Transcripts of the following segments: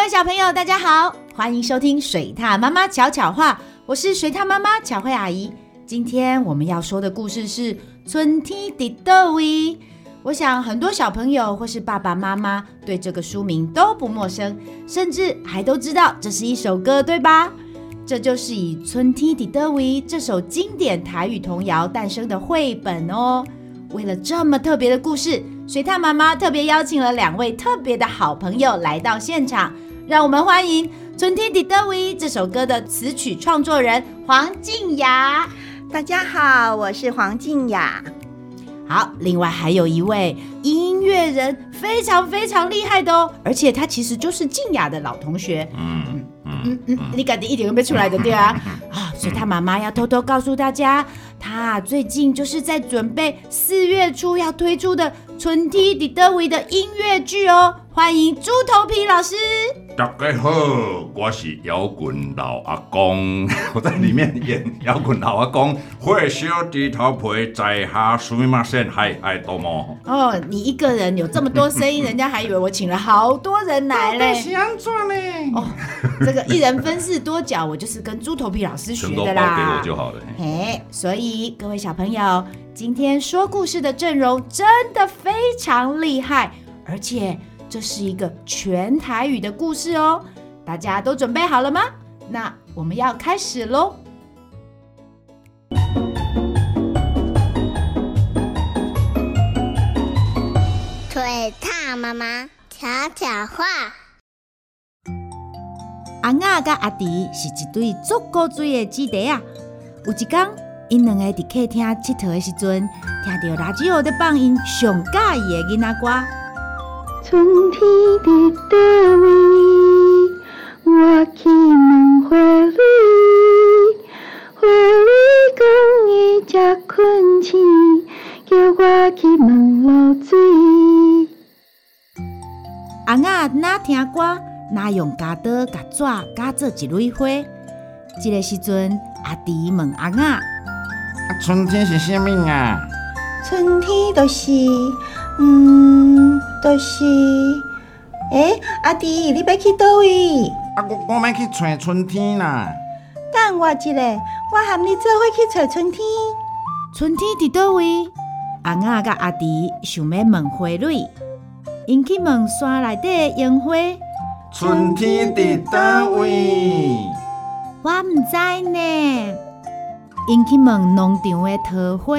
各位小朋友，大家好，欢迎收听水獭妈妈巧巧话，我是水獭妈妈巧慧阿姨。今天我们要说的故事是《春天在佗位》。我想很多小朋友或是爸爸妈妈对这个书名都不陌生，甚至还都知道这是一首歌，对吧？这就是以《春天在佗位》这首经典台语童谣诞生的绘本哦。为了这么特别的故事，水獭妈妈特别邀请了两位特别的好朋友来到现场。让我们欢迎《春天的德维》这首歌的词曲创作人黄静雅。大家好，我是黄静雅。好，另外还有一位音乐人，非常非常厉害的哦，而且他其实就是静雅的老同学。嗯嗯嗯，你感觉一点都没出来的对啊？啊，所以他妈妈要偷偷告诉大家，他最近就是在准备四月初要推出的《春天的德维》的音乐剧哦。欢迎猪头皮老师。大家好，我是摇滚老阿公，我在里面演摇滚老阿公。会烧低头皮，在下什么声？嗨嗨，多么？哦，你一个人有这么多声音，人家还以为我请了好多人来嘞。是安怎呢？哦，这个一人分饰多角，我就是跟猪头皮老师学的啦。给我就好了。嘿，所以各位小朋友，今天说故事的阵容真的非常厉害，而且。这是一个全台语的故事哦，大家都准备好了吗？那我们要开始喽！腿踏妈妈巧巧话，阿雅跟阿弟是一对足够水的姊弟啊。有一天，因两个在客厅佚佗的时阵，听到垃圾盒在放因上喜欢的囡仔歌。春天伫倒位，我去问花蕊。花蕊讲伊食困醒，叫我去问露水。阿雅哪听歌，哪用夹刀甲纸夹做一蕊花。这个时阵，阿弟问阿雅：啊，春天是啥物啊？春天就是，嗯。就是，哎，阿弟，你要去叨位？啊，我我要去找春天啦。等我一下，我和你做伙去找春天。春天伫叨位？阿雅甲阿弟想要问花蕊，因去问山内底的樱花。春天伫叨位？我唔知呢。因去问农场的桃花。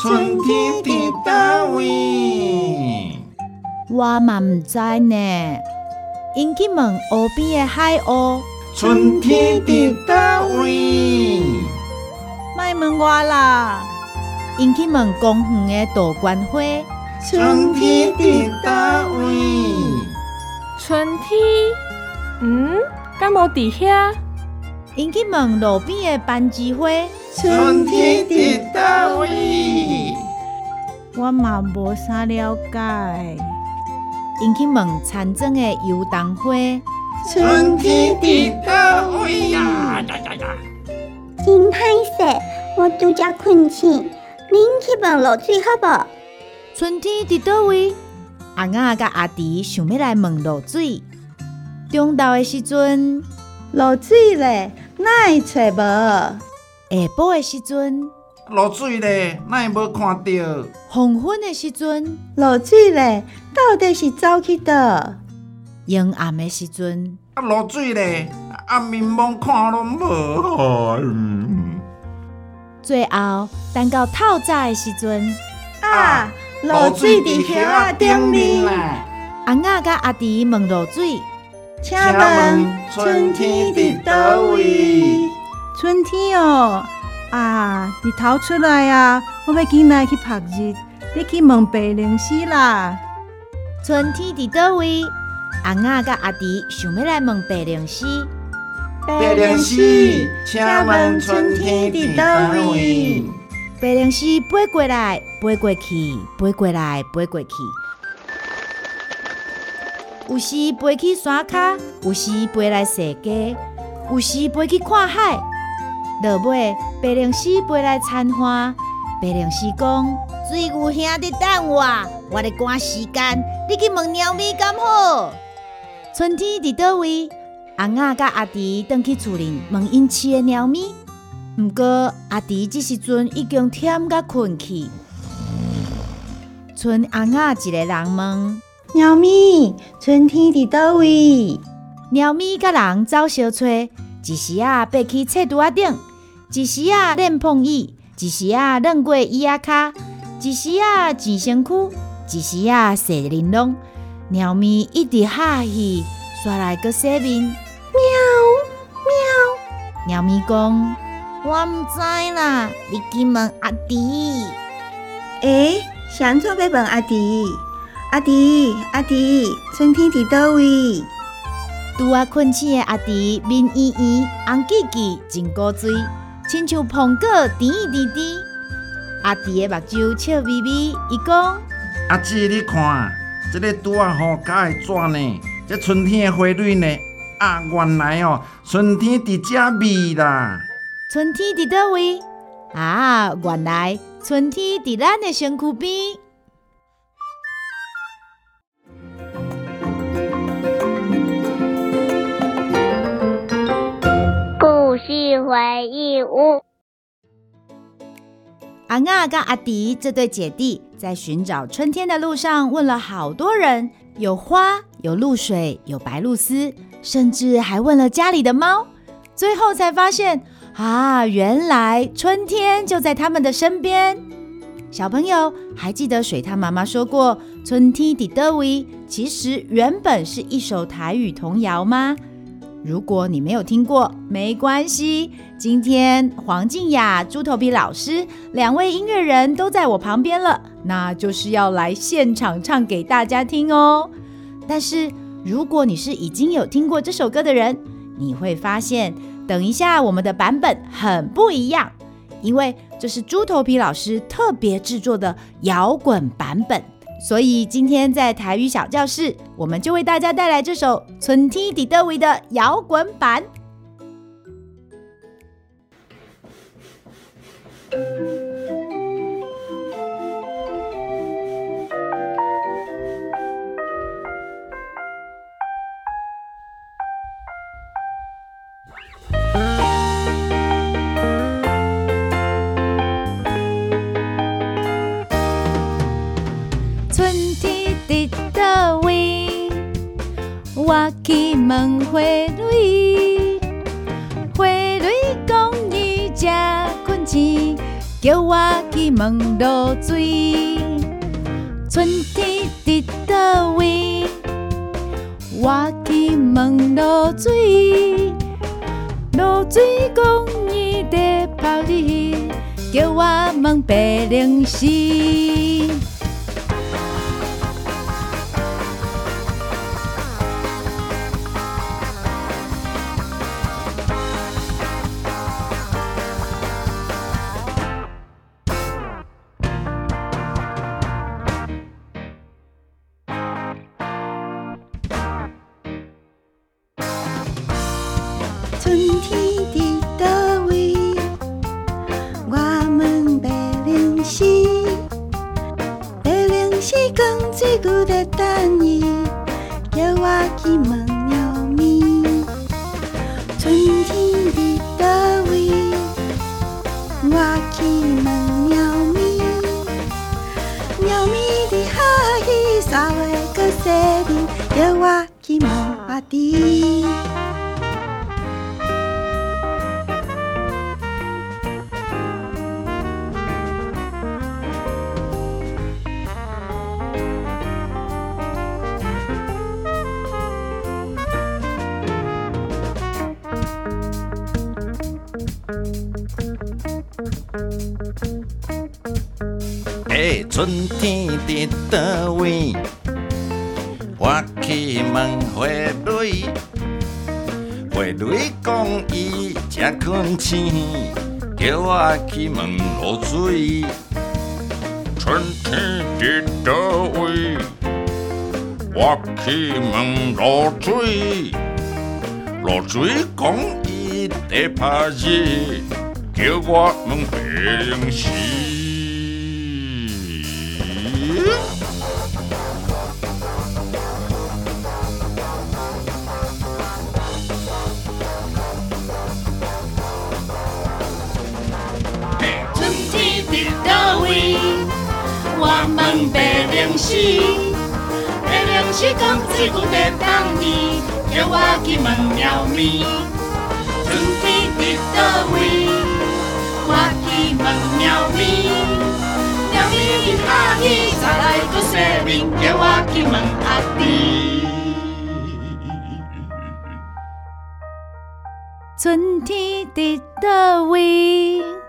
春天伫叨位？我嘛唔知呢，因去问湖边的海鸥。春天伫叨位？莫问我啦，因去问公园的杜鹃花。春天伫叨位？春天？嗯，敢无伫遐？因去问路边的班枝花。春天伫叨位？我嘛无啥了解。因去问田庄的油桐花，春天伫叨位呀？真歹势，我拄则困醒，恁去问露水好无？春天伫叨位？阿雅甲阿弟想要来问露水。中昼的时阵，露水咧，哪会找无？下晡的时阵。落水咧，哪会无看到？黄昏的时阵，落水咧，到底是走去倒？阴暗的时阵，啊，落水咧，暗暝蒙看拢无。嗯、最后等到透早的时阵，啊，落水伫叶仔顶面。阿雅甲阿弟问落水，请问春天伫倒位？春天哦。啊！日头出来啊！我要紧来去曝日。你去问白灵丝啦。春天伫倒位？阿雅甲阿弟想要来问白灵丝。白灵丝，请问春天伫叨位？白灵丝飞过来，飞过去，飞过来，飞过去。有时飞去山脚，有时飞来踅街，有时飞去看海。落尾，白灵丝飞来参花。白灵丝讲：水牛兄弟等我，我得赶时间。你去问猫咪敢好？春天伫叨位？阿雅甲阿弟登去厝里问因饲的猫咪。毋过阿弟这时阵已经忝甲困去。春阿雅一个人问：猫咪，春天伫叨位？猫咪甲人走相找，一时啊爬去册桌仔顶，一时啊练碰椅，一时啊练过椅仔骹，一时啊挤身躯，一时啊洗玲珑。猫咪一直哈气，刷来个洗面。喵喵，猫咪讲：我毋知啦，你去问阿弟。诶，谁做要问阿弟？阿弟，阿弟，春天伫叨位？拄啊困醒的阿弟，面圆圆，红记记，真古锥，亲像苹果甜甜甜。阿弟的目睭笑眯眯，伊讲：阿姊，你看，这个拄啊好加的纸呢？这春天的花蕊呢？啊，原来哦，春天伫遮味啦。春天伫倒位？啊，原来春天伫咱的身躯边。回忆屋。阿雅跟阿迪这对姐弟在寻找春天的路上，问了好多人，有花，有露水，有白露丝，甚至还问了家里的猫。最后才发现，啊，原来春天就在他们的身边。小朋友还记得水獭妈妈说过“春天伫叨位”，其实原本是一首台语童谣吗？如果你没有听过，没关系。今天黄静雅、猪头皮老师两位音乐人都在我旁边了，那就是要来现场唱给大家听哦。但是如果你是已经有听过这首歌的人，你会发现，等一下我们的版本很不一样，因为这是猪头皮老师特别制作的摇滚版本。所以今天在台语小教室，我们就为大家带来这首《春天伫叨位》的摇滚版。问花蕊，花蕊讲伊食困醒，叫我去问露水。春天伫叨位？我去问露水，露水讲伊在泡日，叫我问白龙丝。三月阁洗面，叫我去问阿弟。哎，春天伫叨位？我去问花蕊，花蕊讲伊正困醒，叫我去问露水。春天伫叨位？我去问露水，露水讲伊在拍日，叫我问白龙丝。问白灵时，白灵时讲水牛在等你，叫我去问猫咪，春天伫倒位？我去问猫咪，猫咪一哈气，再来个生命，叫我去问阿弟。春天伫倒位？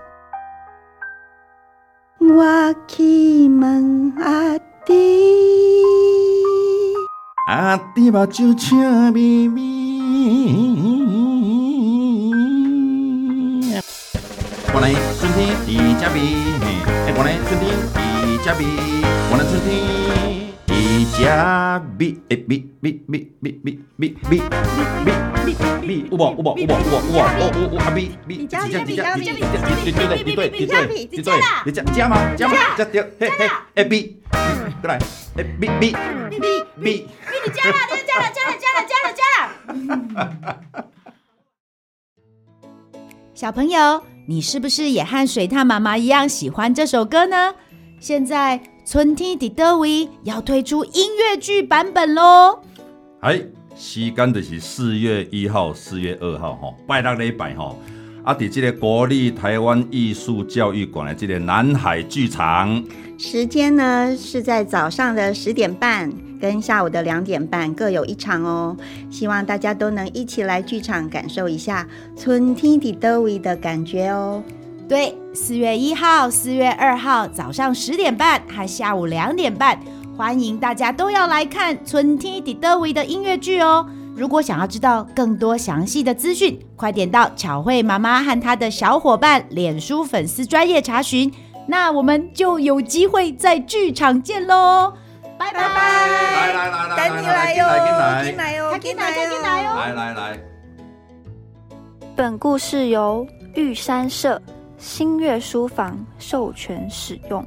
我去问阿弟，阿弟目睭笑眯眯。我来春天伫这边，嘿，原来春天伫这边，原来春天。伫这边，诶，边边边边边边边边边，有无有无有无有无有有有阿边边，伫这伫这伫这伫对对对对对对对，你这这吗？这吗？这对，嘿嘿，诶边，过来，诶边边边边，你加了，你加了，加了，加了，加了，加了。小朋友，你是不是也和水獭妈妈一样喜欢这首歌呢？现在春天伫倒位要推出音乐剧版本喽！哎，时间就是四月一号、四月二号，吼，拜六礼拜吼，啊，伫这个国立台湾艺术教育馆的这个南海剧场。时间呢是在早上的十点半跟下午的两点半各有一场哦，希望大家都能一起来剧场感受一下春天的德维的感觉哦。对，四月一号、四月二号早上十点半和下午两点半，欢迎大家都要来看春天的德维的音乐剧哦。如果想要知道更多详细的资讯，快点到巧慧妈妈和她的小伙伴脸书粉丝专业查询。那我们就有机会在剧场见喽，拜拜！来来来来，等你来哟，进来哟，进来进来哟！来来来，本故事由玉山社新月书房授权使用。